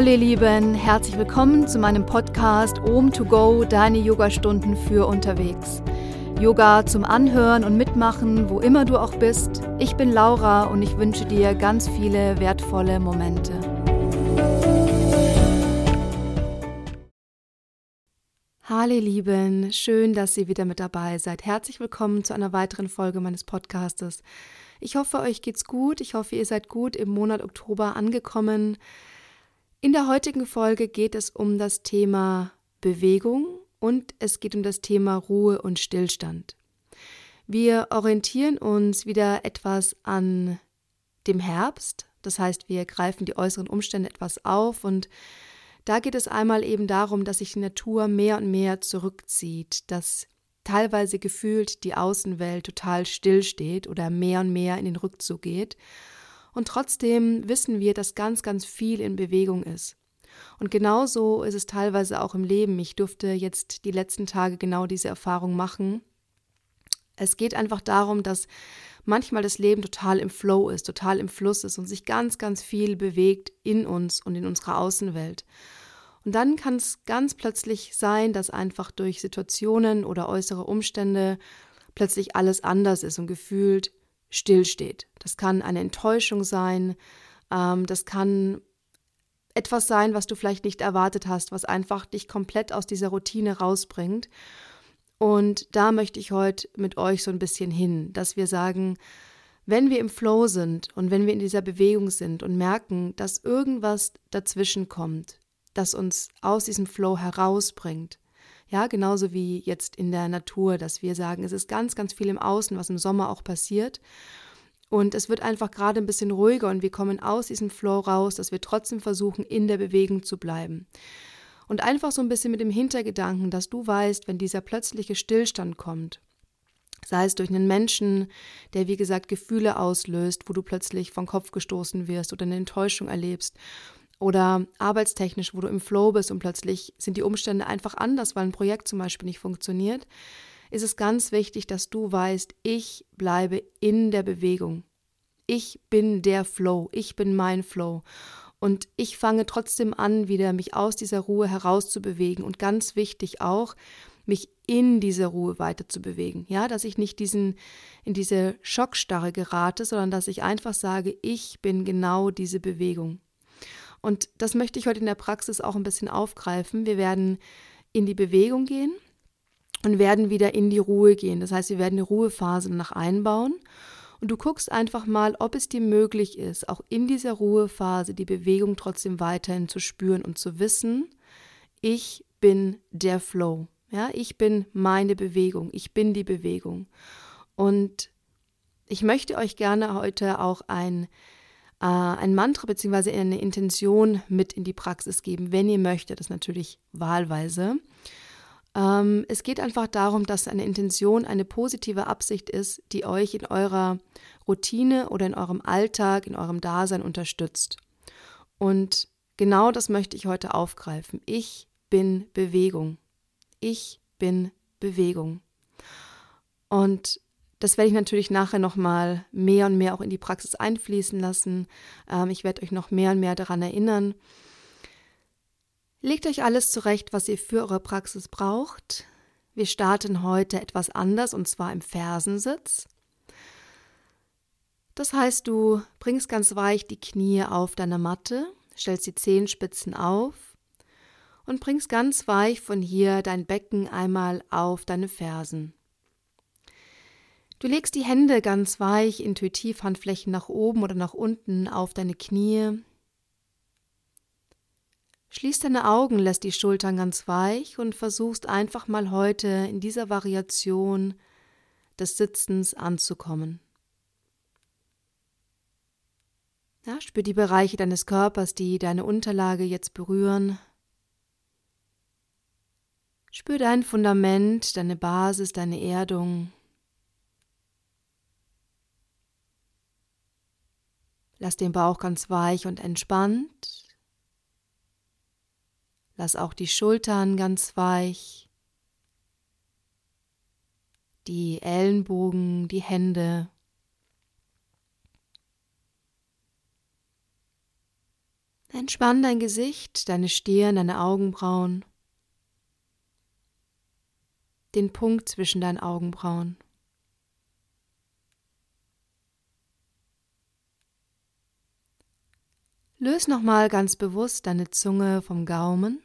Hallo ihr Lieben, herzlich willkommen zu meinem Podcast Om to Go, deine Yogastunden für unterwegs. Yoga zum Anhören und Mitmachen, wo immer du auch bist. Ich bin Laura und ich wünsche dir ganz viele wertvolle Momente. Hallo ihr Lieben, schön, dass ihr wieder mit dabei seid. Herzlich willkommen zu einer weiteren Folge meines Podcastes. Ich hoffe, euch geht's gut. Ich hoffe, ihr seid gut im Monat Oktober angekommen. In der heutigen Folge geht es um das Thema Bewegung und es geht um das Thema Ruhe und Stillstand. Wir orientieren uns wieder etwas an dem Herbst, das heißt, wir greifen die äußeren Umstände etwas auf und da geht es einmal eben darum, dass sich die Natur mehr und mehr zurückzieht, dass teilweise gefühlt die Außenwelt total stillsteht oder mehr und mehr in den Rückzug geht und trotzdem wissen wir, dass ganz, ganz viel in Bewegung ist. Und genauso ist es teilweise auch im Leben. Ich durfte jetzt die letzten Tage genau diese Erfahrung machen. Es geht einfach darum, dass manchmal das Leben total im Flow ist, total im Fluss ist und sich ganz, ganz viel bewegt in uns und in unserer Außenwelt. Und dann kann es ganz plötzlich sein, dass einfach durch Situationen oder äußere Umstände plötzlich alles anders ist und gefühlt stillsteht. Das kann eine Enttäuschung sein, ähm, das kann etwas sein, was du vielleicht nicht erwartet hast, was einfach dich komplett aus dieser Routine rausbringt. Und da möchte ich heute mit euch so ein bisschen hin, dass wir sagen, wenn wir im Flow sind und wenn wir in dieser Bewegung sind und merken, dass irgendwas dazwischen kommt, das uns aus diesem Flow herausbringt, ja, genauso wie jetzt in der Natur, dass wir sagen, es ist ganz, ganz viel im Außen, was im Sommer auch passiert. Und es wird einfach gerade ein bisschen ruhiger und wir kommen aus diesem Flow raus, dass wir trotzdem versuchen, in der Bewegung zu bleiben. Und einfach so ein bisschen mit dem Hintergedanken, dass du weißt, wenn dieser plötzliche Stillstand kommt, sei es durch einen Menschen, der wie gesagt Gefühle auslöst, wo du plötzlich vom Kopf gestoßen wirst oder eine Enttäuschung erlebst oder arbeitstechnisch, wo du im Flow bist und plötzlich sind die Umstände einfach anders, weil ein Projekt zum Beispiel nicht funktioniert, ist es ganz wichtig, dass du weißt, ich bleibe in der Bewegung. Ich bin der Flow, ich bin mein Flow. Und ich fange trotzdem an, wieder mich aus dieser Ruhe herauszubewegen. Und ganz wichtig auch, mich in diese Ruhe weiter zu bewegen. Ja, dass ich nicht diesen, in diese Schockstarre gerate, sondern dass ich einfach sage, ich bin genau diese Bewegung. Und das möchte ich heute in der Praxis auch ein bisschen aufgreifen. Wir werden in die Bewegung gehen und werden wieder in die Ruhe gehen. Das heißt, wir werden eine Ruhephase nach einbauen. Und du guckst einfach mal, ob es dir möglich ist, auch in dieser Ruhephase die Bewegung trotzdem weiterhin zu spüren und zu wissen, ich bin der Flow. Ja, ich bin meine Bewegung. Ich bin die Bewegung. Und ich möchte euch gerne heute auch ein äh, ein Mantra bzw. eine Intention mit in die Praxis geben, wenn ihr möchtet, das ist natürlich wahlweise. Ähm, es geht einfach darum, dass eine Intention eine positive Absicht ist, die euch in eurer Routine oder in eurem Alltag, in eurem Dasein unterstützt. Und genau das möchte ich heute aufgreifen. Ich bin Bewegung. Ich bin Bewegung. Und das werde ich natürlich nachher nochmal mehr und mehr auch in die Praxis einfließen lassen. Ähm, ich werde euch noch mehr und mehr daran erinnern. Legt euch alles zurecht, was ihr für eure Praxis braucht. Wir starten heute etwas anders und zwar im Fersensitz. Das heißt, du bringst ganz weich die Knie auf deine Matte, stellst die Zehenspitzen auf und bringst ganz weich von hier dein Becken einmal auf deine Fersen. Du legst die Hände ganz weich, intuitiv Handflächen nach oben oder nach unten auf deine Knie. Schließ deine Augen, lässt die Schultern ganz weich und versuchst einfach mal heute in dieser Variation des Sitzens anzukommen. Ja, spür die Bereiche deines Körpers, die deine Unterlage jetzt berühren. Spür dein Fundament, deine Basis, deine Erdung. Lass den Bauch ganz weich und entspannt. Lass auch die Schultern ganz weich, die Ellenbogen, die Hände. Entspann dein Gesicht, deine Stirn, deine Augenbrauen, den Punkt zwischen deinen Augenbrauen. Löse nochmal ganz bewusst deine Zunge vom Gaumen.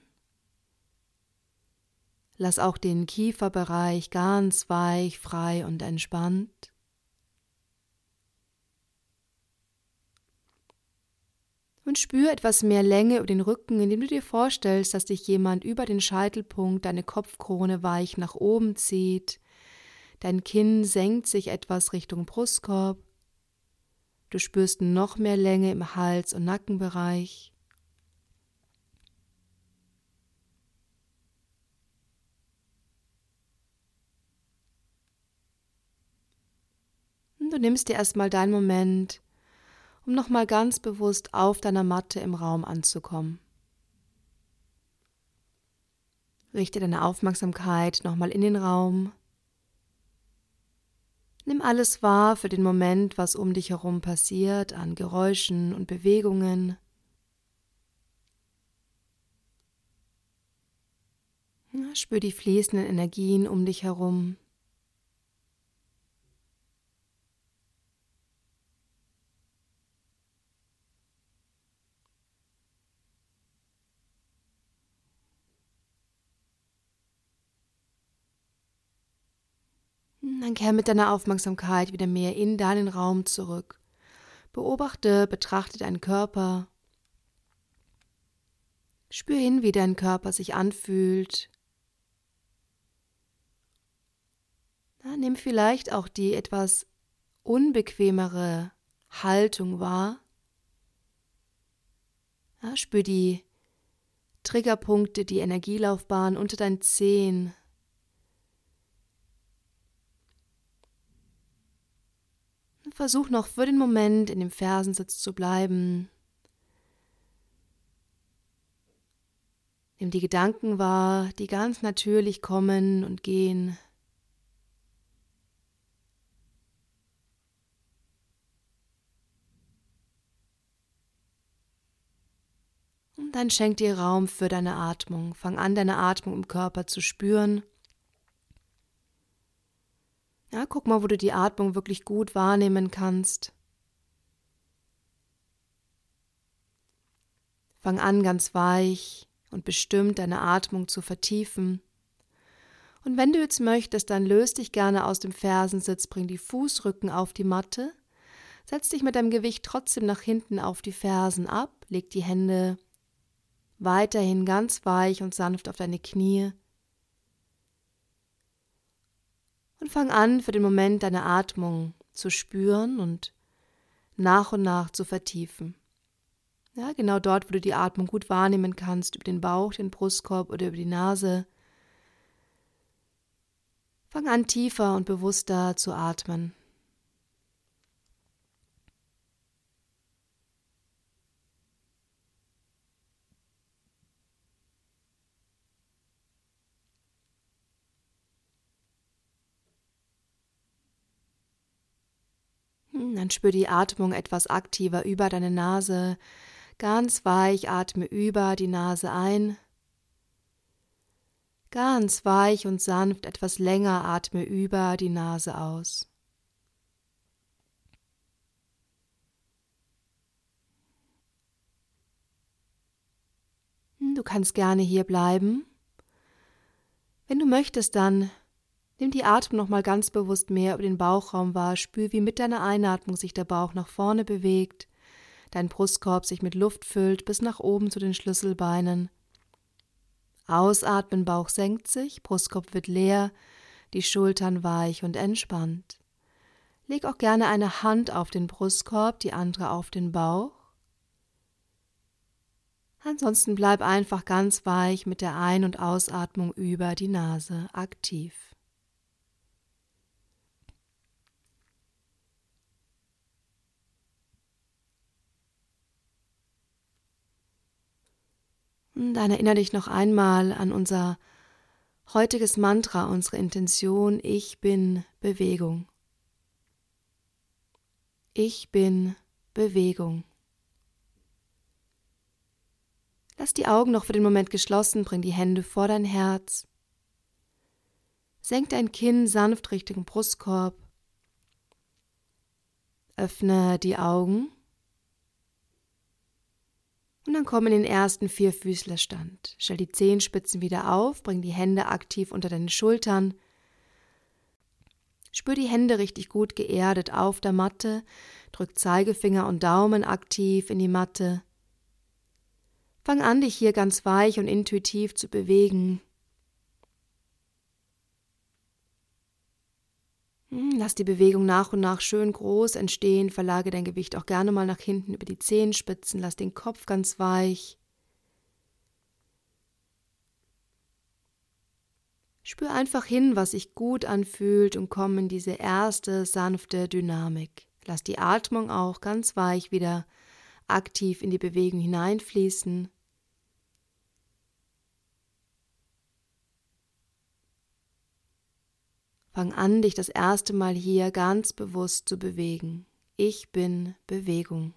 Lass auch den Kieferbereich ganz weich, frei und entspannt. und spür etwas mehr Länge über den Rücken, indem du dir vorstellst, dass dich jemand über den Scheitelpunkt deine Kopfkrone weich nach oben zieht. Dein Kinn senkt sich etwas Richtung Brustkorb. Du spürst noch mehr Länge im Hals- und Nackenbereich. Und du nimmst dir erstmal deinen Moment, um nochmal ganz bewusst auf deiner Matte im Raum anzukommen. Richte deine Aufmerksamkeit nochmal in den Raum. Nimm alles wahr für den Moment, was um dich herum passiert, an Geräuschen und Bewegungen. Spür die fließenden Energien um dich herum. Dann kehr mit deiner Aufmerksamkeit wieder mehr in deinen Raum zurück. Beobachte, betrachte deinen Körper. Spür hin, wie dein Körper sich anfühlt. Na, nimm vielleicht auch die etwas unbequemere Haltung wahr. Ja, spür die Triggerpunkte, die Energielaufbahn unter deinen Zehen. Versuch noch für den Moment in dem Fersensitz zu bleiben. Nimm die Gedanken wahr, die ganz natürlich kommen und gehen. Und dann schenk dir Raum für deine Atmung. Fang an, deine Atmung im Körper zu spüren. Ja, guck mal, wo du die Atmung wirklich gut wahrnehmen kannst. Fang an, ganz weich und bestimmt deine Atmung zu vertiefen. Und wenn du jetzt möchtest, dann löst dich gerne aus dem Fersensitz, bring die Fußrücken auf die Matte, setz dich mit deinem Gewicht trotzdem nach hinten auf die Fersen ab, leg die Hände weiterhin ganz weich und sanft auf deine Knie und fang an, für den Moment deine Atmung zu spüren und nach und nach zu vertiefen. Ja, genau dort, wo du die Atmung gut wahrnehmen kannst, über den Bauch, den Brustkorb oder über die Nase. Fang an, tiefer und bewusster zu atmen. Dann spür die Atmung etwas aktiver über deine Nase. Ganz weich atme über die Nase ein. Ganz weich und sanft etwas länger atme über die Nase aus. Du kannst gerne hier bleiben. Wenn du möchtest, dann Nimm die Atmung nochmal ganz bewusst mehr über den Bauchraum wahr. Spür, wie mit deiner Einatmung sich der Bauch nach vorne bewegt, dein Brustkorb sich mit Luft füllt bis nach oben zu den Schlüsselbeinen. Ausatmen, Bauch senkt sich, Brustkorb wird leer, die Schultern weich und entspannt. Leg auch gerne eine Hand auf den Brustkorb, die andere auf den Bauch. Ansonsten bleib einfach ganz weich mit der Ein- und Ausatmung über die Nase aktiv. Dann erinnere dich noch einmal an unser heutiges Mantra, unsere Intention, ich bin Bewegung. Ich bin Bewegung. Lass die Augen noch für den Moment geschlossen, bring die Hände vor dein Herz. Senk dein Kinn sanft Richtung Brustkorb. Öffne die Augen. Und dann komm in den ersten Vierfüßlerstand. Stell die Zehenspitzen wieder auf, bring die Hände aktiv unter deine Schultern. Spür die Hände richtig gut geerdet auf der Matte. Drück Zeigefinger und Daumen aktiv in die Matte. Fang an, dich hier ganz weich und intuitiv zu bewegen. Lass die Bewegung nach und nach schön groß entstehen, verlage dein Gewicht auch gerne mal nach hinten über die Zehenspitzen, lass den Kopf ganz weich. Spür einfach hin, was sich gut anfühlt und komm in diese erste sanfte Dynamik. Lass die Atmung auch ganz weich wieder aktiv in die Bewegung hineinfließen. Fang an, dich das erste Mal hier ganz bewusst zu bewegen. Ich bin Bewegung.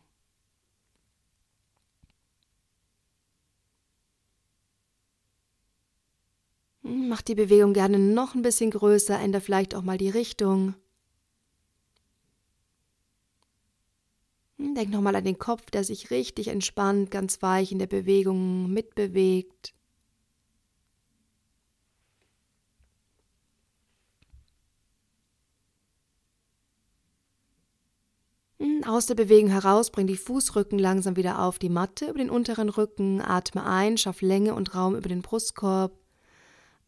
Hm, mach die Bewegung gerne noch ein bisschen größer, ändere vielleicht auch mal die Richtung. Hm, denk nochmal an den Kopf, der sich richtig entspannt, ganz weich in der Bewegung mitbewegt. Aus der Bewegung heraus, bring die Fußrücken langsam wieder auf die Matte über den unteren Rücken, atme ein, schaff Länge und Raum über den Brustkorb.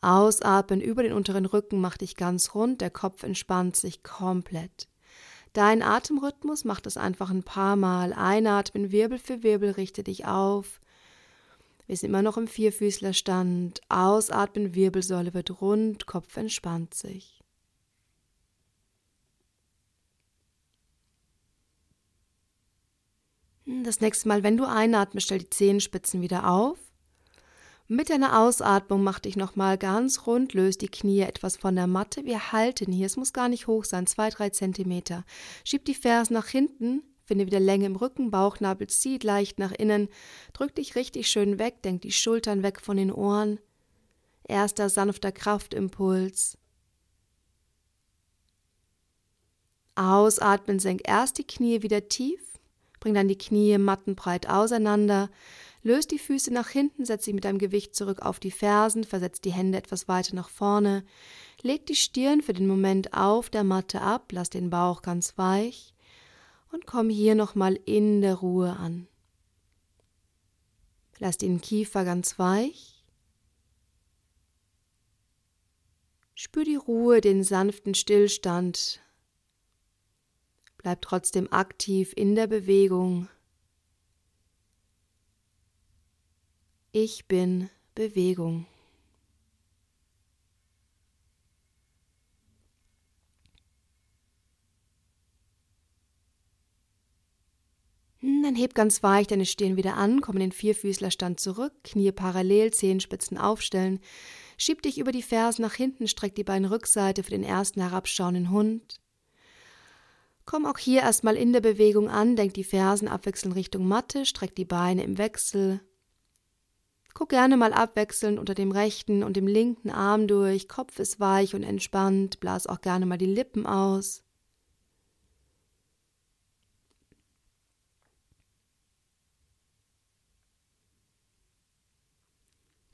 Ausatmen über den unteren Rücken, mach dich ganz rund, der Kopf entspannt sich komplett. Dein Atemrhythmus macht es einfach ein paar Mal. Einatmen, Wirbel für Wirbel, richte dich auf. Wir sind immer noch im Vierfüßlerstand. Ausatmen, Wirbelsäule wird rund, Kopf entspannt sich. Das nächste Mal, wenn du einatmest, stell die Zehenspitzen wieder auf. Mit deiner Ausatmung mach dich nochmal ganz rund, löst die Knie etwas von der Matte. Wir halten hier, es muss gar nicht hoch sein, zwei, drei Zentimeter. Schieb die Fersen nach hinten, finde wieder Länge im Rücken, Bauchnabel zieht leicht nach innen. Drück dich richtig schön weg, denk die Schultern weg von den Ohren. Erster sanfter Kraftimpuls. Ausatmen, senk erst die Knie wieder tief. Bring dann die Knie mattenbreit auseinander. Löst die Füße nach hinten, setz sie mit deinem Gewicht zurück auf die Fersen, versetzt die Hände etwas weiter nach vorne. Leg die Stirn für den Moment auf der Matte ab, lass den Bauch ganz weich und komm hier nochmal in der Ruhe an. Lass den Kiefer ganz weich. Spür die Ruhe, den sanften Stillstand Bleib trotzdem aktiv in der Bewegung. Ich bin Bewegung. Hm, dann heb ganz weich deine Stirn wieder an, komm in den Vierfüßlerstand zurück, Knie parallel, Zehenspitzen aufstellen, schieb dich über die Fersen nach hinten, streck die Beinrückseite für den ersten herabschauenden Hund. Komm auch hier erstmal in der Bewegung an, denk die Fersen abwechselnd Richtung Matte, streck die Beine im Wechsel. Guck gerne mal abwechselnd unter dem rechten und dem linken Arm durch, Kopf ist weich und entspannt, blas auch gerne mal die Lippen aus.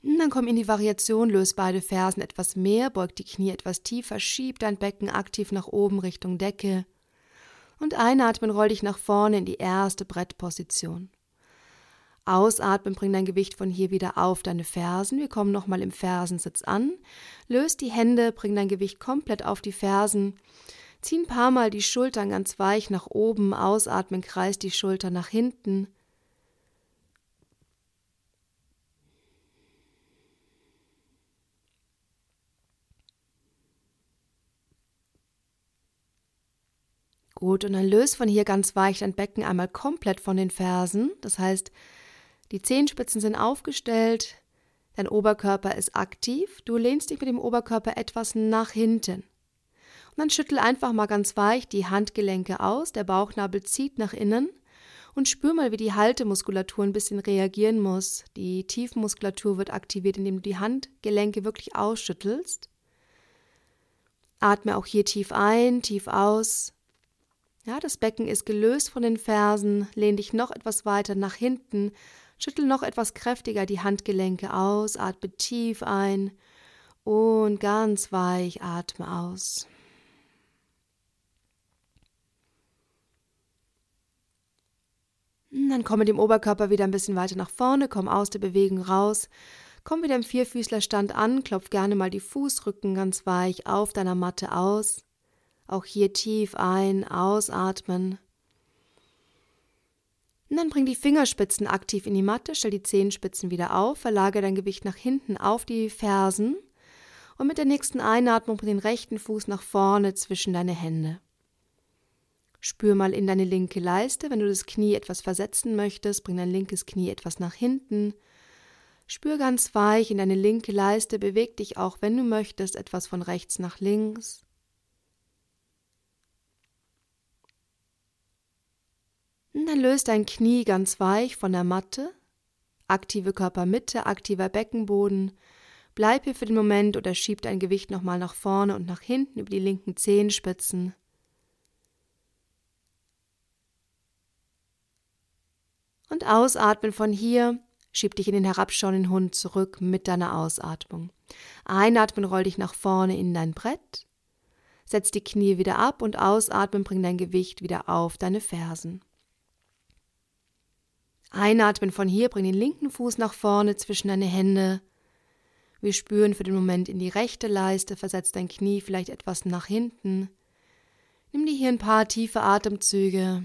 Dann komm in die Variation, löse beide Fersen etwas mehr, beug die Knie etwas tiefer, schieb dein Becken aktiv nach oben Richtung Decke und einatmen roll dich nach vorne in die erste Brettposition. Ausatmen, bring dein Gewicht von hier wieder auf deine Fersen. Wir kommen nochmal im Fersensitz an. Löst die Hände, bring dein Gewicht komplett auf die Fersen. Zieh ein paar Mal die Schultern ganz weich nach oben. Ausatmen, kreis die Schultern nach hinten. Gut, und dann löst von hier ganz weich dein Becken einmal komplett von den Fersen. Das heißt, die Zehenspitzen sind aufgestellt, dein Oberkörper ist aktiv, du lehnst dich mit dem Oberkörper etwas nach hinten. Und dann schüttel einfach mal ganz weich die Handgelenke aus, der Bauchnabel zieht nach innen Und spür mal, wie die Haltemuskulatur ein bisschen reagieren muss. Die Tiefmuskulatur wird aktiviert, indem du die Handgelenke wirklich ausschüttelst. Atme auch hier tief ein, tief aus. Ja, das Becken ist gelöst von den Fersen. Lehn dich noch etwas weiter nach hinten. Schüttel noch etwas kräftiger die Handgelenke aus. Atme tief ein und ganz weich atme aus. Dann komm mit dem Oberkörper wieder ein bisschen weiter nach vorne, komm aus der Bewegung raus. Komm wieder im Vierfüßlerstand an, klopf gerne mal die Fußrücken ganz weich auf deiner Matte aus. Auch hier tief ein, ausatmen. Und dann bring die Fingerspitzen aktiv in die Matte, stell die Zehenspitzen wieder auf, verlagere dein Gewicht nach hinten auf die Fersen und mit der nächsten Einatmung bring den rechten Fuß nach vorne zwischen deine Hände. Spür mal in deine linke Leiste, wenn du das Knie etwas versetzen möchtest, bring dein linkes Knie etwas nach hinten Spür ganz weich in deine linke Leiste, beweg dich auch, wenn du möchtest, etwas von rechts nach links. Dann löst dein Knie ganz weich von der Matte. Aktive Körpermitte, aktiver Beckenboden. Bleib hier für den Moment oder schieb dein Gewicht nochmal nach vorne und nach hinten über die linken Zehenspitzen. Und ausatmen von hier Schieb dich in den herabschauenden Hund zurück mit deiner Ausatmung. Einatmen, roll dich nach vorne in dein Brett. Setz die Knie wieder ab und ausatmen, bring dein Gewicht wieder auf deine Fersen. Einatmen von hier, bring den linken Fuß nach vorne zwischen deine Hände. Wir spüren für den Moment in die rechte Leiste, versetz dein Knie vielleicht etwas nach hinten. Nimm dir hier ein paar tiefe Atemzüge.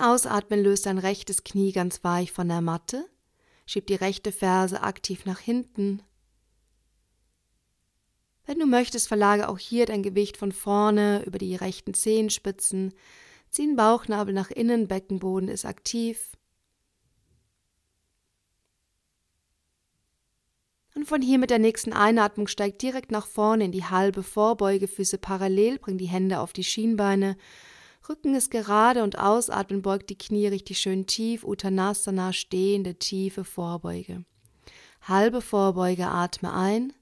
Ausatmen löst dein rechtes Knie ganz weich von der Matte. Schieb die rechte Ferse aktiv nach hinten. Wenn du möchtest, verlage auch hier dein Gewicht von vorne über die rechten Zehenspitzen. Zieh den Bauchnabel nach innen, Beckenboden ist aktiv. Und von hier mit der nächsten Einatmung steig direkt nach vorne in die halbe Vorbeuge, Füße parallel, bring die Hände auf die Schienbeine Rücken ist gerade und ausatmen beugt die Knie richtig schön tief. Uttanasana, stehende, tiefe Vorbeuge. Halbe Vorbeuge, atme ein.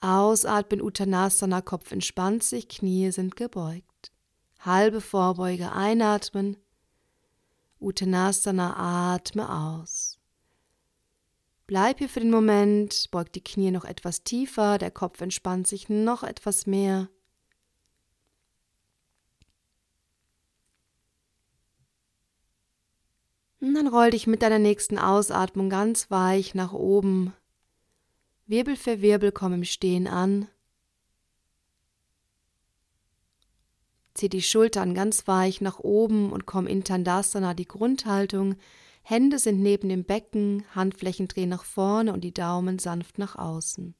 Ausatmen, Uttanasana, Kopf entspannt sich, Knie sind gebeugt. Halbe Vorbeuge, einatmen. Uttanasana, atme aus. Bleib hier für den Moment, beug die Knie noch etwas tiefer, der Kopf entspannt sich noch etwas mehr. Und dann roll dich mit deiner nächsten Ausatmung ganz weich nach oben. Wirbel für Wirbel komm im Stehen an. Zieh die Schultern ganz weich nach oben und komm in Tandasana, die Grundhaltung. Hände sind neben dem Becken, Handflächen drehen nach vorne und die Daumen sanft nach außen.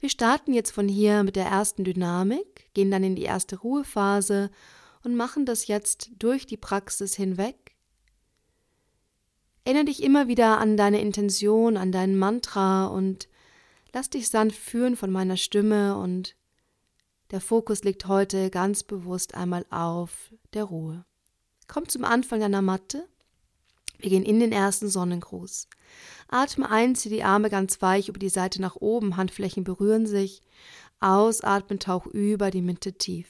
Wir starten jetzt von hier mit der ersten Dynamik, gehen dann in die erste Ruhephase und machen das jetzt durch die Praxis hinweg. Erinnere dich immer wieder an deine Intention, an dein Mantra und lass dich sanft führen von meiner Stimme und der Fokus liegt heute ganz bewusst einmal auf der Ruhe. Komm zum Anfang deiner Matte. Wir gehen in den ersten Sonnengruß. Atme ein, zieh die Arme ganz weich über die Seite nach oben, Handflächen berühren sich. Ausatmen, tauch über die Mitte tief.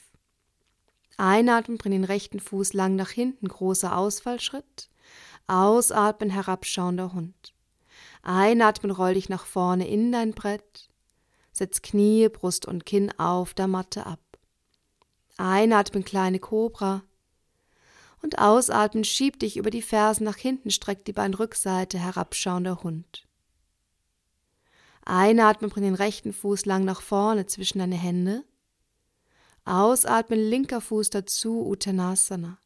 Einatmen, bring den rechten Fuß lang nach hinten, großer Ausfallschritt. Ausatmen, herabschauender Hund. Einatmen, roll dich nach vorne in dein Brett. Setz Knie, Brust und Kinn auf der Matte ab. Einatmen, kleine Kobra. Und ausatmen, schieb dich über die Fersen nach hinten, streck die Beinrückseite, herabschauender Hund. Einatmen, bring den rechten Fuß lang nach vorne zwischen deine Hände. Ausatmen, linker Fuß dazu, Uttanasana.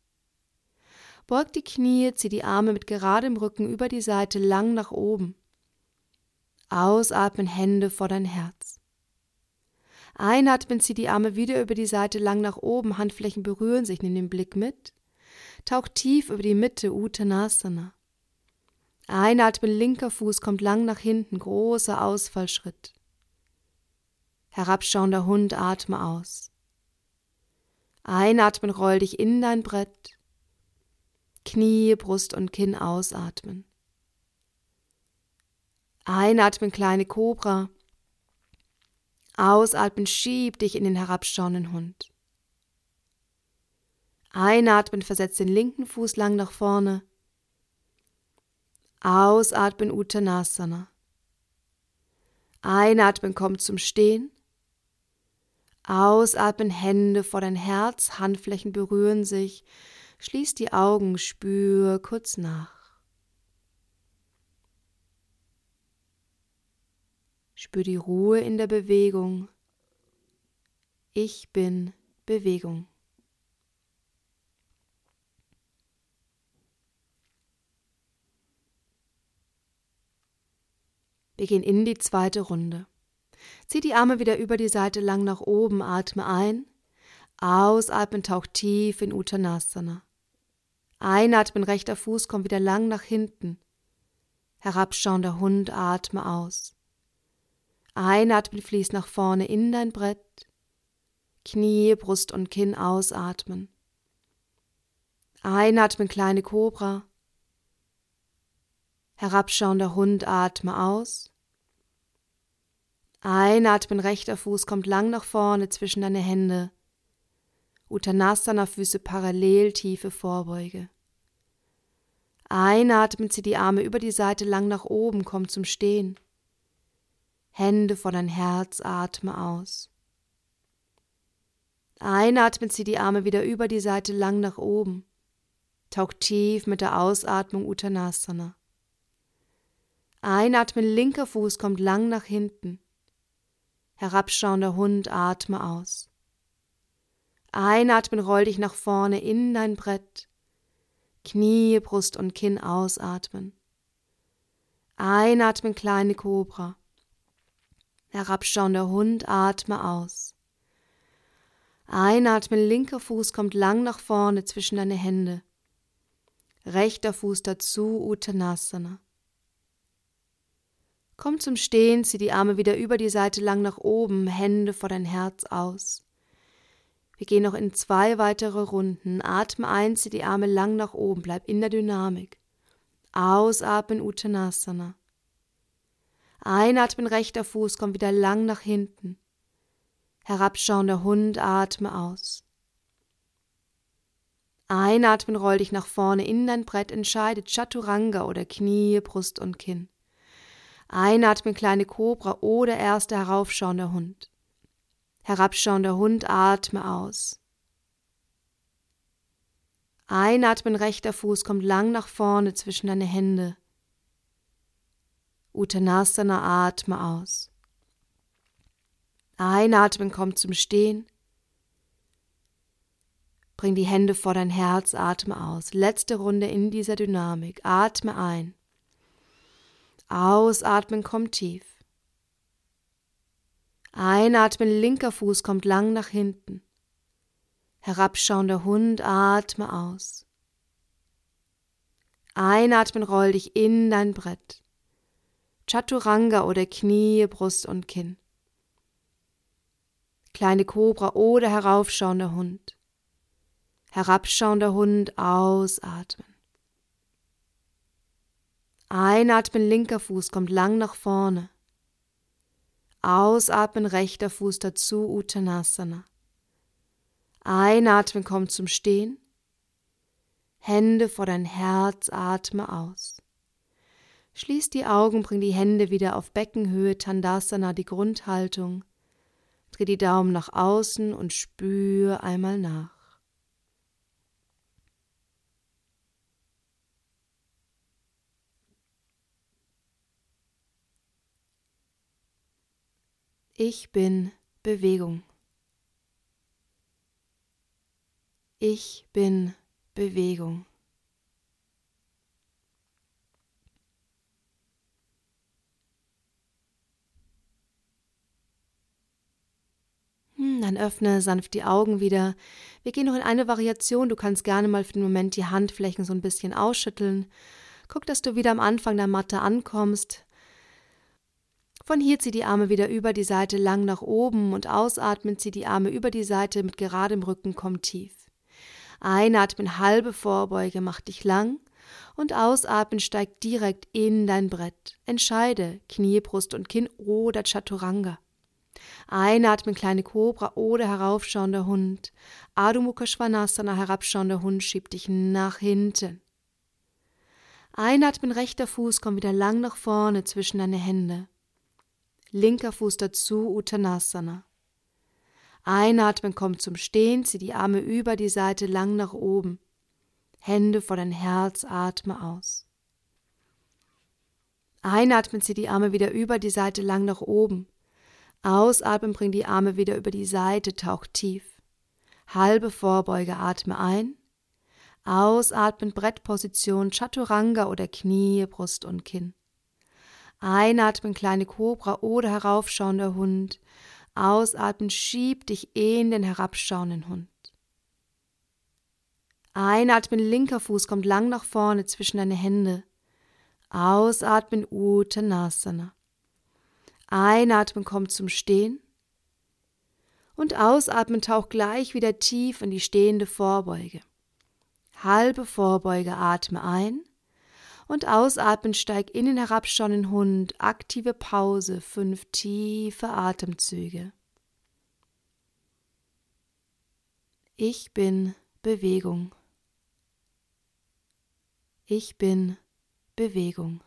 Beug die Knie, zieh die Arme mit geradem Rücken über die Seite lang nach oben. Ausatmen, Hände vor dein Herz. Einatmen, zieh die Arme wieder über die Seite lang nach oben, Handflächen berühren sich, nimm den Blick mit. Tauch tief über die Mitte, Uttanasana. Einatmen, linker Fuß kommt lang nach hinten, großer Ausfallschritt. Herabschauender Hund, atme aus. Einatmen, roll dich in dein Brett. Knie, Brust und Kinn ausatmen. Einatmen, kleine Kobra. Ausatmen, schieb dich in den herabschauenden Hund. Einatmen, versetz den linken Fuß lang nach vorne. Ausatmen, Uttanasana. Einatmen, komm zum Stehen. Ausatmen, Hände vor dein Herz, Handflächen berühren sich. Schließ die Augen, spür kurz nach. Spür die Ruhe in der Bewegung. Ich bin Bewegung. Wir gehen in die zweite Runde. Zieh die Arme wieder über die Seite lang nach oben, atme ein. Ausatmen, tauch tief in Uttanasana. Einatmen, rechter Fuß kommt wieder lang nach hinten. Herabschauender Hund, atme aus. Einatmen, fließ nach vorne in dein Brett. Knie, Brust und Kinn ausatmen. Einatmen, kleine Kobra. Herabschauender Hund, atme aus. Einatmen, rechter Fuß kommt lang nach vorne zwischen deine Hände. Uttanasana, Füße parallel, tiefe Vorbeuge. Einatmen, zieh die Arme über die Seite lang nach oben, komm zum Stehen. Hände vor dein Herz, atme aus. Einatmen, zieh die Arme wieder über die Seite lang nach oben. Tauch tief mit der Ausatmung Uttanasana. Einatmen, linker Fuß kommt lang nach hinten. Herabschauender Hund, atme aus. Einatmen, roll dich nach vorne in dein Brett. Knie, Brust und Kinn ausatmen. Einatmen, kleine Kobra. Herabschauender Hund, atme aus. Einatmen, linker Fuß kommt lang nach vorne zwischen deine Hände. Rechter Fuß dazu, Uttanasana. Komm zum Stehen, zieh die Arme wieder über die Seite lang nach oben, Hände vor dein Herz aus. Wir gehen noch in zwei weitere Runden. Atme ein, zieh die Arme lang nach oben, bleib in der Dynamik. Ausatmen Uttanasana. Einatmen, rechter Fuß kommt wieder lang nach hinten. Herabschauender Hund, atme aus. Einatmen, roll dich nach vorne in dein Brett, entscheide Chaturanga oder Knie, Brust und Kinn. Einatmen, kleine Kobra oder erster heraufschauender Hund. Herabschauender Hund, atme aus. Einatmen, rechter Fuß kommt lang nach vorne zwischen deine Hände. Uttanasana, atme aus. Einatmen kommt zum Stehen. Bring die Hände vor dein Herz, atme aus. Letzte Runde in dieser Dynamik. Atme ein. Ausatmen kommt tief. Einatmen, linker Fuß kommt lang nach hinten. Herabschauender Hund, atme aus. Einatmen, roll dich in dein Brett. Chaturanga oder Knie, Brust und Kinn. Kleine Kobra oder heraufschauender Hund. Herabschauender Hund, ausatmen. Einatmen, linker Fuß kommt lang nach vorne. Ausatmen, rechter Fuß dazu, Uttanasana. Einatmen, komm zum Stehen. Hände vor dein Herz, atme aus. Schließ die Augen, bring die Hände wieder auf Beckenhöhe, Tandasana, die Grundhaltung. Dreh die Daumen nach außen und spür einmal nach. Ich bin Bewegung. Ich bin Bewegung. Hm, dann öffne sanft die Augen wieder. Wir gehen noch in eine Variation. Du kannst gerne mal für den Moment die Handflächen so ein bisschen ausschütteln. Guck, dass du wieder am Anfang der Matte ankommst. Von hier zieh die Arme wieder über die Seite lang nach oben und ausatmen, zieh die Arme über die Seite mit geradem Rücken, komm tief. Einatmen, halbe Vorbeuge, mach dich lang und ausatmen, steig direkt in dein Brett. Entscheide, Knie, Brust und Kinn oder Chaturanga. Einatmen, kleine Kobra oder heraufschauender Hund. Adho Mukha Svanasana, herabschauender Hund, schieb dich nach hinten. Einatmen, rechter Fuß, komm wieder lang nach vorne zwischen deine Hände. Linker Fuß dazu, Uttanasana. Einatmen, komm zum Stehen, zieh die Arme über die Seite lang nach oben. Hände vor dein Herz, atme aus. Einatmen, zieh die Arme wieder über die Seite lang nach oben. Ausatmen, bring die Arme wieder über die Seite, tauch tief. Halbe Vorbeuge, atme ein. Ausatmen, Brettposition, Chaturanga oder Knie, Brust und Kinn. Einatmen, kleine Kobra oder heraufschauender Hund. Ausatmen, schieb dich in den herabschauenden Hund. Einatmen, linker Fuß kommt lang nach vorne zwischen deine Hände. Ausatmen, Uttanasana. Einatmen kommt zum Stehen. Und ausatmen taucht gleich wieder tief in die stehende Vorbeuge. Halbe Vorbeuge atme ein und ausatmen steig in den herabschauenden Hund. Aktive Pause, fünf tiefe Atemzüge. Ich bin Bewegung. Ich bin Bewegung.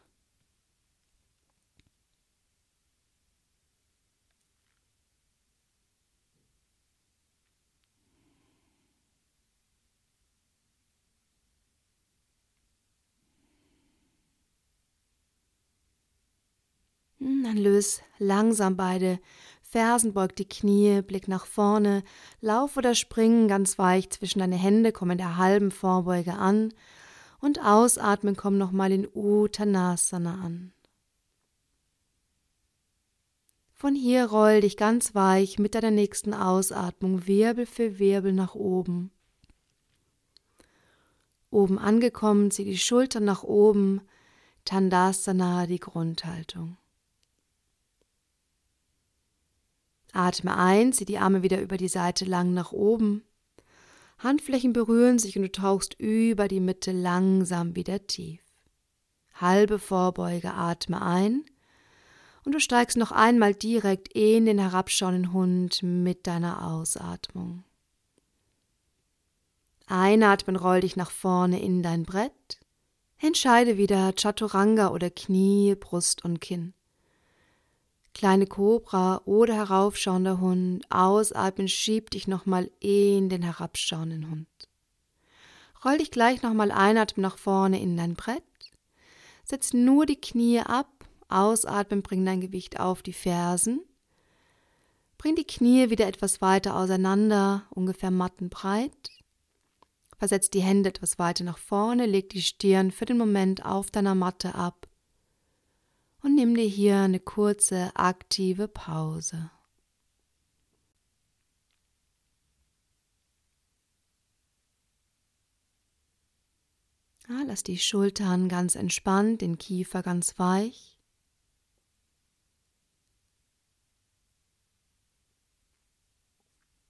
Hm, dann löse langsam beide Fersen, beug die Knie, Blick nach vorne, lauf oder spring ganz weich zwischen deine Hände, komm in der halben Vorbeuge an und ausatmen, komm nochmal in Uttanasana an. Von hier roll dich ganz weich mit deiner nächsten Ausatmung Wirbel für Wirbel nach oben. Oben angekommen, zieh die Schultern nach oben, Tandasana, die Grundhaltung. Atme ein, zieh die Arme wieder über die Seite lang nach oben. Handflächen berühren sich und du tauchst über die Mitte langsam wieder tief. Halbe Vorbeuge, atme ein und du steigst noch einmal direkt in den herabschauenden Hund mit deiner Ausatmung. Einatmen, roll dich nach vorne in dein Brett. Entscheide wieder Chaturanga oder Knie, Brust und Kinn kleine Kobra oder heraufschauender Hund, ausatmen, schieb dich nochmal in den herabschauenden Hund. Roll dich gleich nochmal einatmen nach vorne in dein Brett. Setz nur die Knie ab, ausatmen, bring dein Gewicht auf die Fersen. Bring die Knie wieder etwas weiter auseinander, ungefähr mattenbreit. Versetz die Hände etwas weiter nach vorne, leg die Stirn für den Moment auf deiner Matte ab und nimm dir hier eine kurze aktive Pause. Ja, lass die Schultern ganz entspannt, den Kiefer ganz weich.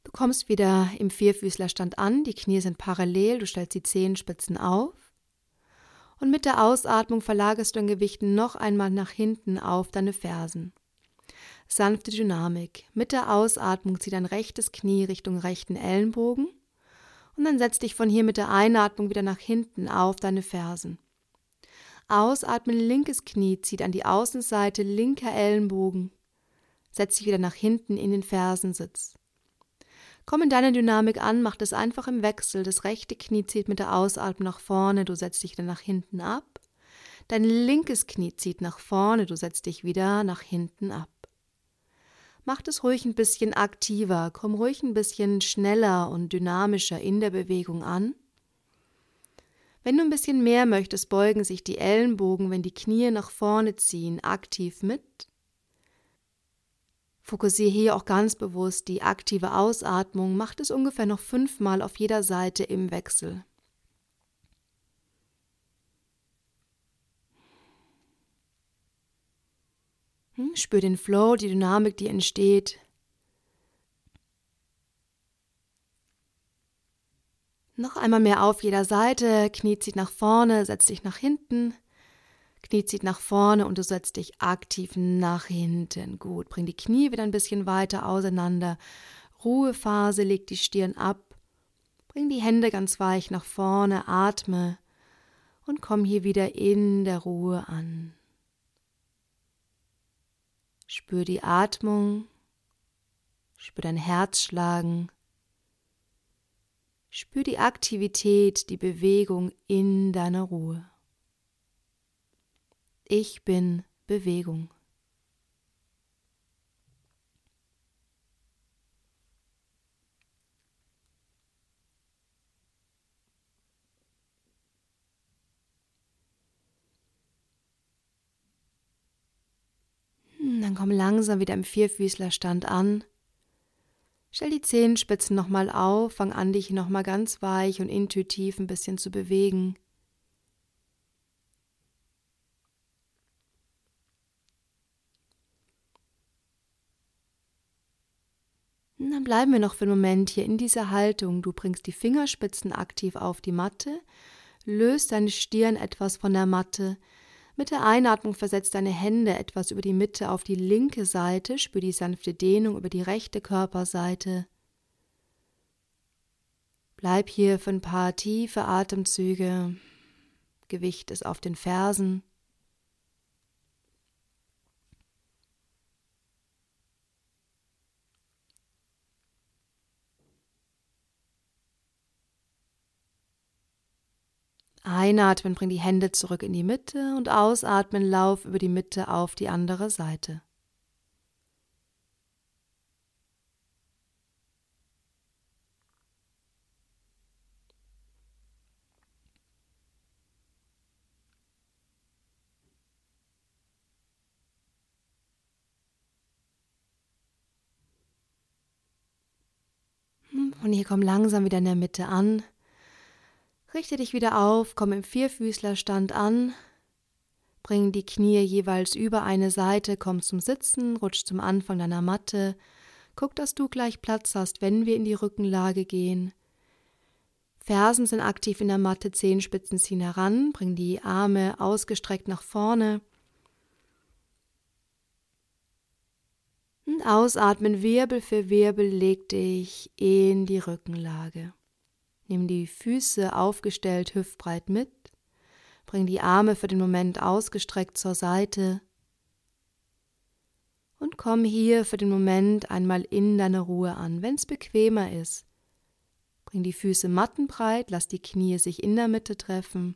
Du kommst wieder im Vierfüßlerstand an, die Knie sind parallel, du stellst die Zehenspitzen auf und mit der Ausatmung verlagerst du dein Gewicht noch einmal nach hinten auf deine Fersen. Sanfte Dynamik. Mit der Ausatmung zieh dein rechtes Knie Richtung rechten Ellenbogen und dann setz dich von hier mit der Einatmung wieder nach hinten auf deine Fersen. Ausatmen, linkes Knie zieht an die Außenseite, linker Ellenbogen. Setz dich wieder nach hinten in den Fersensitz. Komm in deine Dynamik an, mach das einfach im Wechsel. Das rechte Knie zieht mit der Ausatmung nach vorne, du setzt dich wieder nach hinten ab. Dein linkes Knie zieht nach vorne, du setzt dich wieder nach hinten ab. Mach das ruhig ein bisschen aktiver, komm ruhig ein bisschen schneller und dynamischer in der Bewegung an. Wenn du ein bisschen mehr möchtest, beugen sich die Ellenbogen, wenn die Knie nach vorne ziehen, aktiv mit. Fokussiere hier auch ganz bewusst die aktive Ausatmung, macht es ungefähr noch fünfmal auf jeder Seite im Wechsel. Hm, spür den Flow, die Dynamik, die entsteht. Noch einmal mehr auf jeder Seite. Knie zieht nach vorne, setz dich nach hinten. Knie zieht nach vorne und du setzt dich aktiv nach hinten. Gut, bring die Knie wieder ein bisschen weiter auseinander. Ruhephase, leg die Stirn ab. Bring die Hände ganz weich nach vorne, atme und komm hier wieder in der Ruhe an. Spür die Atmung, spür dein Herz schlagen. Spür die Aktivität, die Bewegung in deiner Ruhe. Ich bin Bewegung. Hm, dann komm langsam wieder im Vierfüßlerstand an. Stell die Zehenspitzen nochmal auf, fang an, dich nochmal ganz weich und intuitiv ein bisschen zu bewegen. Und dann bleiben wir noch für einen Moment hier in dieser Haltung. Du bringst die Fingerspitzen aktiv auf die Matte, löst deine Stirn etwas von der Matte, mit der Einatmung versetzt deine Hände etwas über die Mitte auf die linke Seite, spür die sanfte Dehnung über die rechte Körperseite. Bleib hier für ein paar tiefe Atemzüge. Gewicht ist auf den Fersen. Einatmen, bring die Hände zurück in die Mitte und ausatmen, lauf über die Mitte auf die andere Seite. Hm, und hier komm langsam wieder in der Mitte an. Richte dich wieder auf, komm im Vierfüßlerstand an, bring die Knie jeweils über eine Seite, komm zum Sitzen, rutsch zum Anfang deiner Matte, guck, dass du gleich Platz hast, wenn wir in die Rückenlage gehen. Fersen sind aktiv in der Matte, Zehenspitzen ziehen heran, bring die Arme ausgestreckt nach vorne. Und ausatmen, Wirbel für Wirbel, leg dich in die Rückenlage. Nimm die Füße aufgestellt hüftbreit mit. Bring die Arme für den Moment ausgestreckt zur Seite. Und komm hier für den Moment einmal in deine Ruhe an, wenn es bequemer ist. Bring die Füße mattenbreit, lass die Knie sich in der Mitte treffen.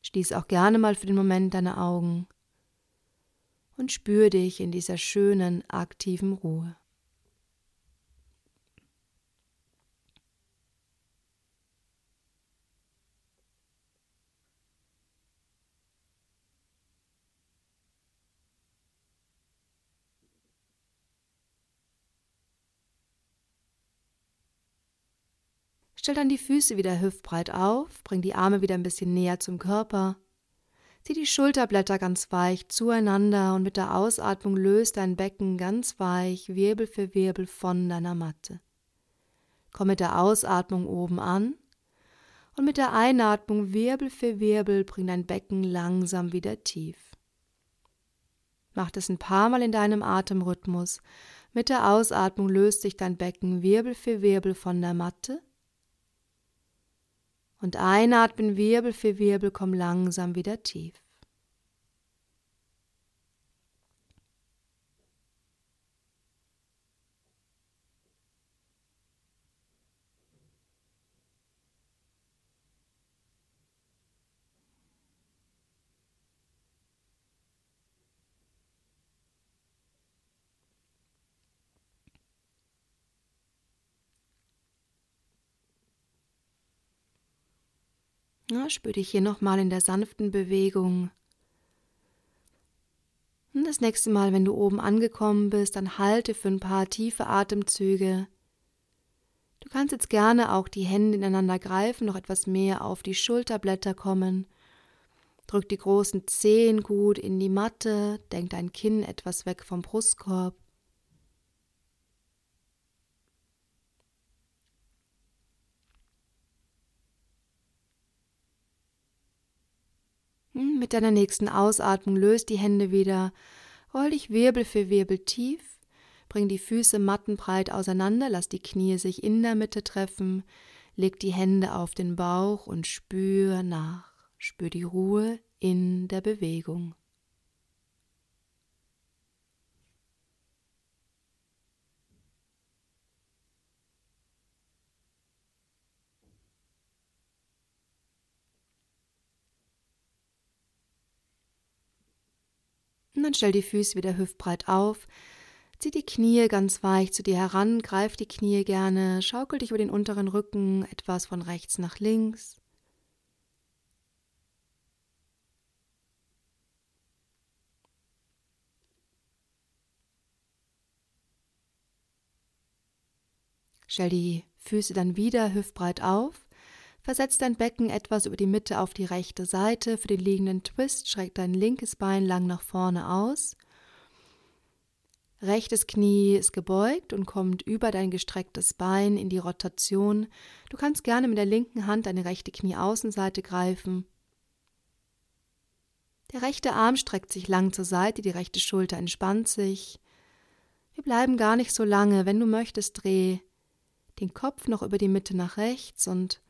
Schließ auch gerne mal für den Moment deine Augen und spür dich in dieser schönen, aktiven Ruhe. Stell dann die Füße wieder hüftbreit auf, bring die Arme wieder ein bisschen näher zum Körper. Zieh die Schulterblätter ganz weich zueinander und mit der Ausatmung löst dein Becken ganz weich, Wirbel für Wirbel von deiner Matte. Komm mit der Ausatmung oben an und mit der Einatmung Wirbel für Wirbel bring dein Becken langsam wieder tief. Mach das ein paar Mal in deinem Atemrhythmus. Mit der Ausatmung löst sich dein Becken Wirbel für Wirbel von der Matte und einatmen Wirbel für Wirbel, komm langsam wieder tief. Ja, spür dich hier nochmal in der sanften Bewegung. Und das nächste Mal, wenn du oben angekommen bist, dann halte für ein paar tiefe Atemzüge. Du kannst jetzt gerne auch die Hände ineinander greifen, noch etwas mehr auf die Schulterblätter kommen. Drück die großen Zehen gut in die Matte, denk dein Kinn etwas weg vom Brustkorb. Mit deiner nächsten Ausatmung. Löst die Hände wieder, roll dich Wirbel für Wirbel tief, bring die Füße mattenbreit auseinander, lass die Knie sich in der Mitte treffen, leg die Hände auf den Bauch und spür nach. Spür die Ruhe in der Bewegung. Und dann stell die Füße wieder hüftbreit auf, zieh die Knie ganz weich zu dir heran, greif die Knie gerne, schaukel dich über den unteren Rücken etwas von rechts nach links. Stell die Füße dann wieder hüftbreit auf. Versetz dein Becken etwas über die Mitte auf die rechte Seite. Für den liegenden Twist schreck dein linkes Bein lang nach vorne aus. Rechtes Knie ist gebeugt und kommt über dein gestrecktes Bein in die Rotation. Du kannst gerne mit der linken Hand deine rechte Knieaußenseite greifen. Der rechte Arm streckt sich lang zur Seite, die rechte Schulter entspannt sich. Wir bleiben gar nicht so lange. Wenn du möchtest, dreh den Kopf noch über die Mitte nach rechts und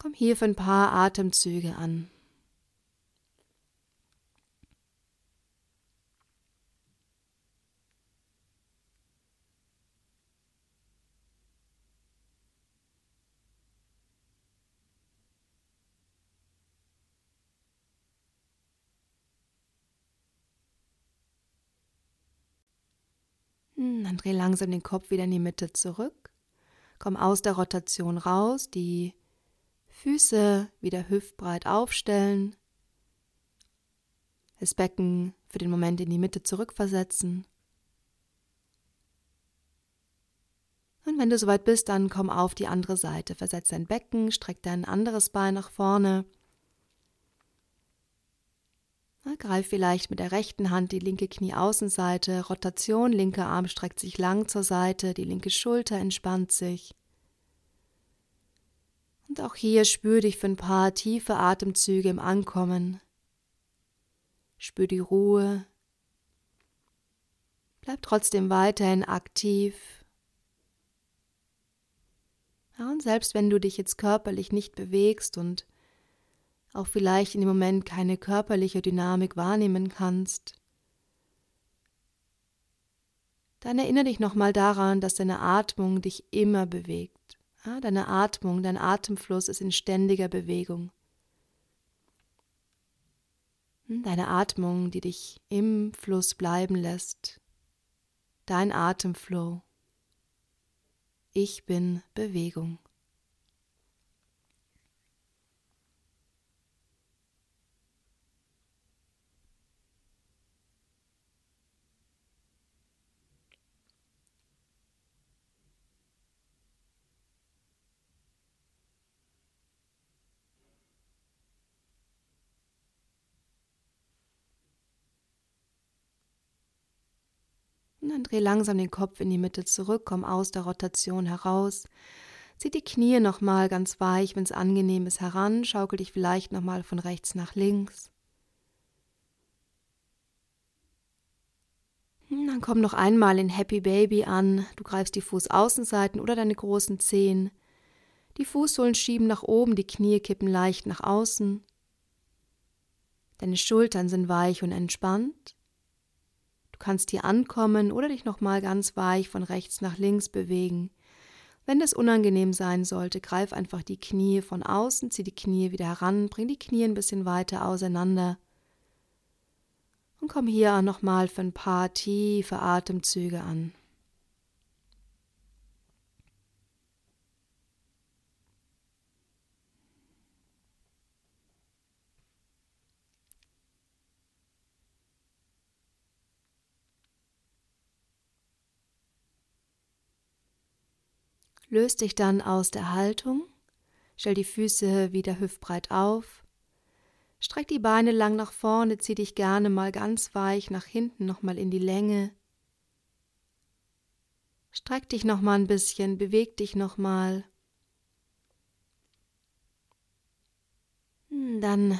komm hier für ein paar Atemzüge an. Hm, dann dreh langsam den Kopf wieder in die Mitte zurück. Komm aus der Rotation raus, die Füße wieder hüftbreit aufstellen, das Becken für den Moment in die Mitte zurückversetzen. Und wenn du soweit bist, dann komm auf die andere Seite. Versetz dein Becken, streck dein anderes Bein nach vorne. Na, greif vielleicht mit der rechten Hand die linke Knieaußenseite, Rotation, linker Arm streckt sich lang zur Seite, die linke Schulter entspannt sich. Und auch hier spür dich für ein paar tiefe Atemzüge im Ankommen. Spür die Ruhe. Bleib trotzdem weiterhin aktiv. Ja, und selbst wenn du dich jetzt körperlich nicht bewegst und auch vielleicht in dem Moment keine körperliche Dynamik wahrnehmen kannst, dann erinnere dich nochmal daran, dass deine Atmung dich immer bewegt. Ja, deine Atmung, dein Atemfluss ist in ständiger Bewegung. Hm, deine Atmung, die dich im Fluss bleiben lässt. Dein Atemflow. Ich bin Bewegung. Dann dreh langsam den Kopf in die Mitte zurück, komm aus der Rotation heraus. Zieh die Knie nochmal ganz weich, wenn es angenehm ist, heran. Schaukel dich vielleicht nochmal von rechts nach links. Und dann komm noch einmal in Happy Baby an. Du greifst die Fußaußenseiten oder deine großen Zehen. Die Fußsohlen schieben nach oben, die Knie kippen leicht nach außen. Deine Schultern sind weich und entspannt kannst hier ankommen oder dich nochmal ganz weich von rechts nach links bewegen. Wenn das unangenehm sein sollte, greif einfach die Knie von außen, zieh die Knie wieder heran, bring die Knie ein bisschen weiter auseinander. Und komm hier nochmal für ein paar tiefe Atemzüge an. Löst dich dann aus der Haltung, stell die Füße wieder hüftbreit auf, Streck die Beine lang nach vorne, zieh dich gerne mal ganz weich nach hinten, nochmal in die Länge. Streck dich nochmal ein bisschen, beweg dich nochmal. Hm, dann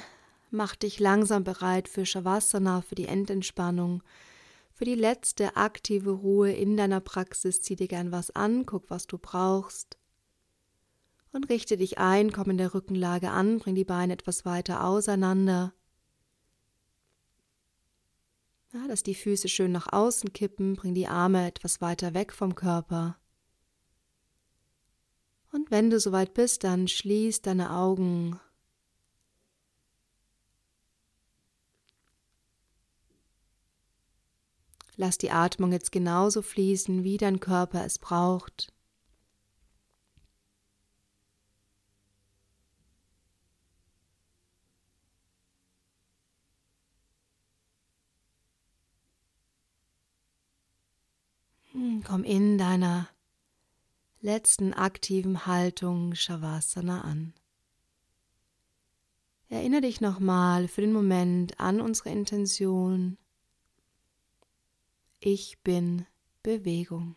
mach dich langsam bereit für Shavasana, für die Endentspannung, für die letzte aktive Ruhe in deiner Praxis. Zieh dir gern was an, guck, was du brauchst. Und richte dich ein, komm in der Rückenlage an, bring die Beine etwas weiter auseinander. Ja, dass die Füße schön nach außen kippen, bring die Arme etwas weiter weg vom Körper. Und wenn du soweit bist, dann schließ deine Augen. Lass die Atmung jetzt genauso fließen, wie dein Körper es braucht. Hm, komm in deiner letzten aktiven Haltung Shavasana an. Erinnere dich nochmal für den Moment an unsere Intention. Ich bin Bewegung.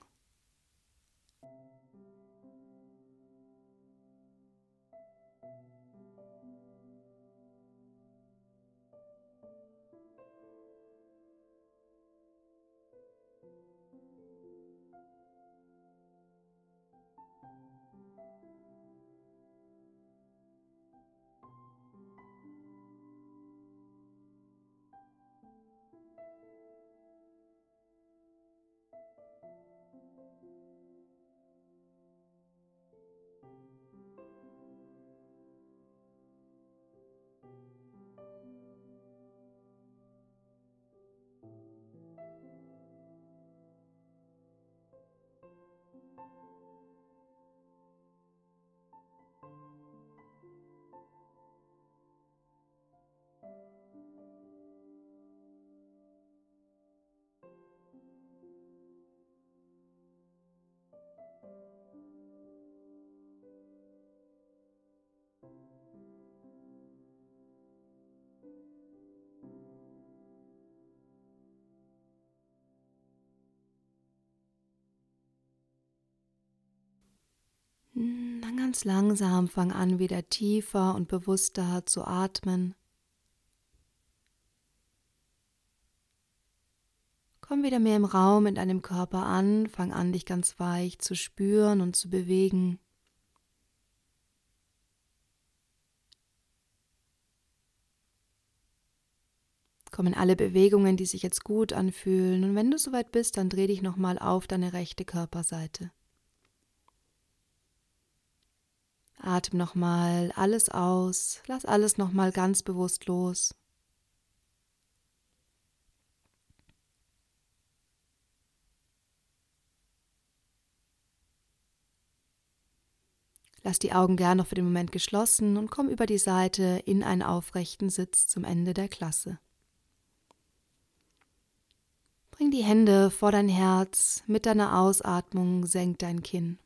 Dann ganz langsam fang an, wieder tiefer und bewusster zu atmen. Komm wieder mehr im Raum in deinem Körper an, fang an, dich ganz weich zu spüren und zu bewegen. Kommen alle Bewegungen, die sich jetzt gut anfühlen, und wenn du soweit bist, dann dreh dich nochmal auf deine rechte Körperseite. Atem nochmal alles aus, lass alles nochmal ganz bewusst los. Lass die Augen gern noch für den Moment geschlossen und komm über die Seite in einen aufrechten Sitz zum Ende der Klasse. Bring die Hände vor dein Herz, mit deiner Ausatmung senk dein Kinn.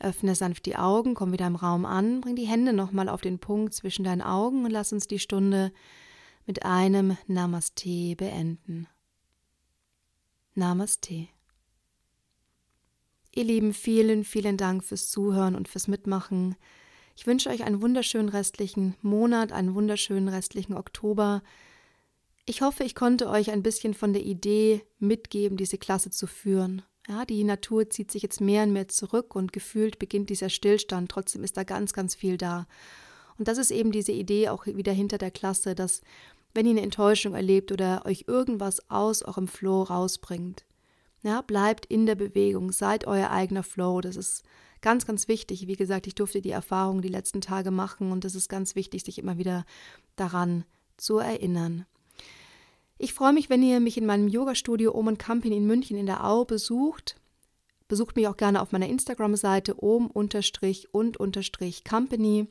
Öffne sanft die Augen, komm wieder im Raum an, bring die Hände nochmal auf den Punkt zwischen deinen Augen und lass uns die Stunde mit einem Namaste beenden. Namaste. Ihr Lieben, vielen, vielen Dank fürs Zuhören und fürs Mitmachen. Ich wünsche euch einen wunderschönen restlichen Monat, einen wunderschönen restlichen Oktober. Ich hoffe, ich konnte euch ein bisschen von der Idee mitgeben, diese Klasse zu führen. Ja, die Natur zieht sich jetzt mehr und mehr zurück und gefühlt beginnt dieser Stillstand. Trotzdem ist da ganz, ganz viel da. Und das ist eben diese Idee auch wieder hinter der Klasse, dass wenn ihr eine Enttäuschung erlebt oder euch irgendwas aus eurem Flow rausbringt, ja, bleibt in der Bewegung, seid euer eigener Flow. Das ist ganz, ganz wichtig. Wie gesagt, ich durfte die Erfahrung die letzten Tage machen und es ist ganz wichtig, sich immer wieder daran zu erinnern. Ich freue mich, wenn ihr mich in meinem Yoga-Studio Om Company in München in der Au besucht. Besucht mich auch gerne auf meiner Instagram-Seite om-und-company.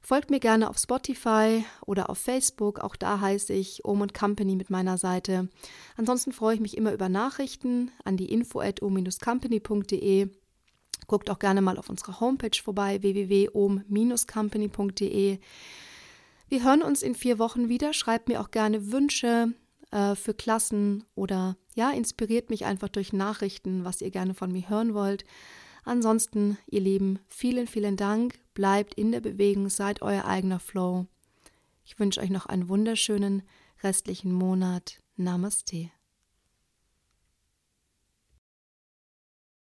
Folgt mir gerne auf Spotify oder auf Facebook. Auch da heiße ich Om und Company mit meiner Seite. Ansonsten freue ich mich immer über Nachrichten an die info at om-company.de. Guckt auch gerne mal auf unserer Homepage vorbei, www.om-company.de. Wir hören uns in vier Wochen wieder. Schreibt mir auch gerne Wünsche äh, für Klassen oder ja, inspiriert mich einfach durch Nachrichten, was ihr gerne von mir hören wollt. Ansonsten, ihr Lieben, vielen, vielen Dank. Bleibt in der Bewegung, seid euer eigener Flow. Ich wünsche euch noch einen wunderschönen restlichen Monat. Namaste.